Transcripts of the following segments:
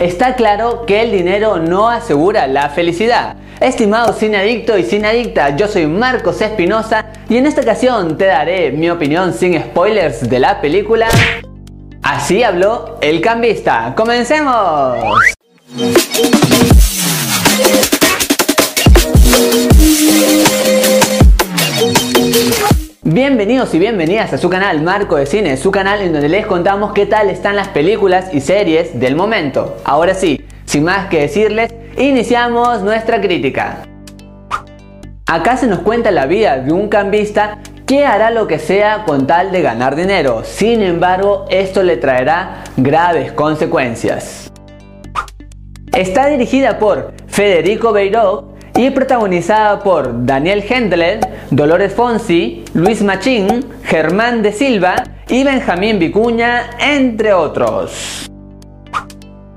Está claro que el dinero no asegura la felicidad. Estimado cine adicto y cine adicta, yo soy Marcos Espinosa y en esta ocasión te daré mi opinión sin spoilers de la película Así habló el cambista. ¡Comencemos! Y bienvenidas a su canal Marco de Cine, su canal en donde les contamos qué tal están las películas y series del momento. Ahora sí, sin más que decirles, iniciamos nuestra crítica. Acá se nos cuenta la vida de un cambista que hará lo que sea con tal de ganar dinero. Sin embargo, esto le traerá graves consecuencias. Está dirigida por Federico Beiró y protagonizada por Daniel Hendler, Dolores Fonsi, Luis Machín, Germán de Silva y Benjamín Vicuña, entre otros.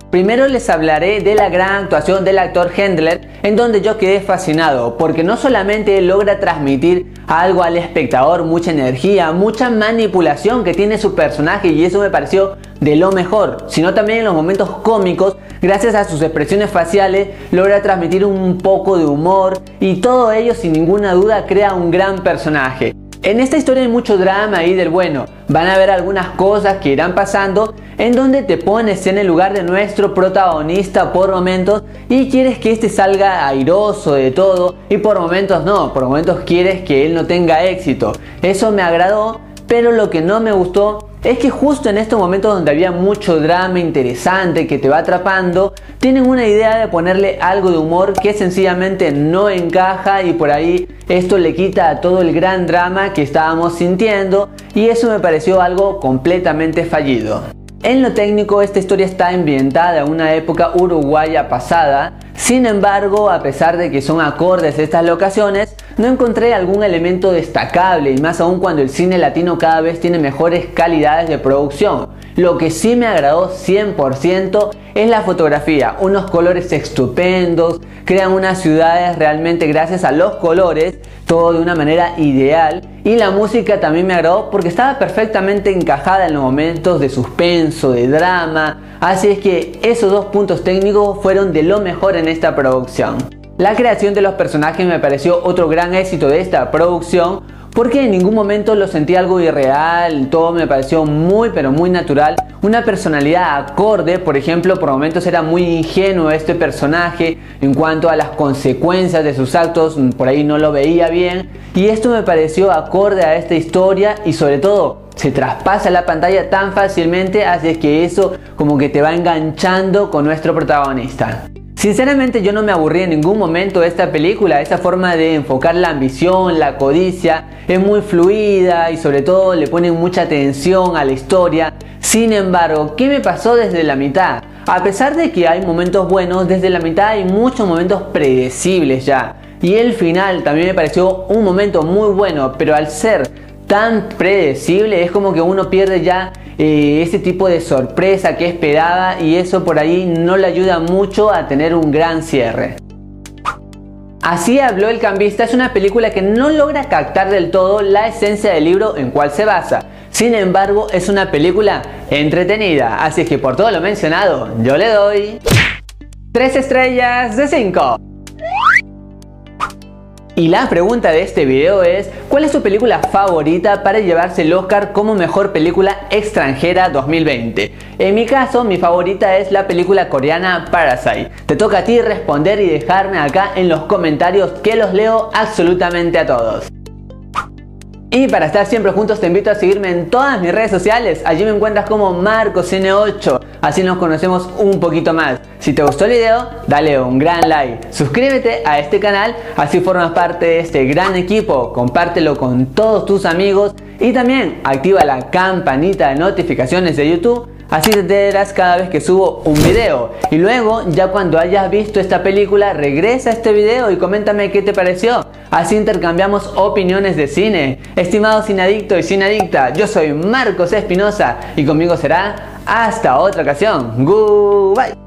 Primero les hablaré de la gran actuación del actor Hendler, en donde yo quedé fascinado, porque no solamente logra transmitir algo al espectador, mucha energía, mucha manipulación que tiene su personaje y eso me pareció de lo mejor, sino también en los momentos cómicos, gracias a sus expresiones faciales, logra transmitir un poco de humor y todo ello sin ninguna duda crea un gran personaje. En esta historia hay mucho drama y del bueno. Van a ver algunas cosas que irán pasando en donde te pones en el lugar de nuestro protagonista por momentos y quieres que este salga airoso de todo y por momentos no, por momentos quieres que él no tenga éxito. Eso me agradó, pero lo que no me gustó es que justo en estos momentos donde había mucho drama interesante que te va atrapando, tienen una idea de ponerle algo de humor que sencillamente no encaja y por ahí esto le quita a todo el gran drama que estábamos sintiendo y eso me pareció algo completamente fallido. En lo técnico, esta historia está ambientada en una época uruguaya pasada, sin embargo, a pesar de que son acordes estas locaciones, no encontré algún elemento destacable y más aún cuando el cine latino cada vez tiene mejores calidades de producción. Lo que sí me agradó 100% es la fotografía, unos colores estupendos, crean unas ciudades realmente gracias a los colores, todo de una manera ideal y la música también me agradó porque estaba perfectamente encajada en los momentos de suspenso, de drama, así es que esos dos puntos técnicos fueron de lo mejor en esta producción. La creación de los personajes me pareció otro gran éxito de esta producción porque en ningún momento lo sentí algo irreal, todo me pareció muy pero muy natural, una personalidad acorde, por ejemplo, por momentos era muy ingenuo este personaje en cuanto a las consecuencias de sus actos, por ahí no lo veía bien y esto me pareció acorde a esta historia y sobre todo se traspasa la pantalla tan fácilmente, así que eso como que te va enganchando con nuestro protagonista. Sinceramente yo no me aburrí en ningún momento de esta película, esa forma de enfocar la ambición, la codicia, es muy fluida y sobre todo le ponen mucha atención a la historia. Sin embargo, ¿qué me pasó desde la mitad? A pesar de que hay momentos buenos, desde la mitad hay muchos momentos predecibles ya. Y el final también me pareció un momento muy bueno, pero al ser tan predecible es como que uno pierde ya eh, ese tipo de sorpresa que esperaba y eso por ahí no le ayuda mucho a tener un gran cierre. Así habló el cambista es una película que no logra captar del todo la esencia del libro en cual se basa. Sin embargo, es una película entretenida, así que por todo lo mencionado, yo le doy 3 estrellas de 5. Y la pregunta de este video es, ¿cuál es su película favorita para llevarse el Oscar como mejor película extranjera 2020? En mi caso, mi favorita es la película coreana Parasite. Te toca a ti responder y dejarme acá en los comentarios que los leo absolutamente a todos. Y para estar siempre juntos te invito a seguirme en todas mis redes sociales. Allí me encuentras como MarcosN8. Así nos conocemos un poquito más. Si te gustó el video, dale un gran like. Suscríbete a este canal, así formas parte de este gran equipo. Compártelo con todos tus amigos y también activa la campanita de notificaciones de YouTube Así te enteras cada vez que subo un video. Y luego, ya cuando hayas visto esta película, regresa a este video y coméntame qué te pareció. Así intercambiamos opiniones de cine. Estimado adicto y adicta, yo soy Marcos Espinosa y conmigo será hasta otra ocasión. Goodbye.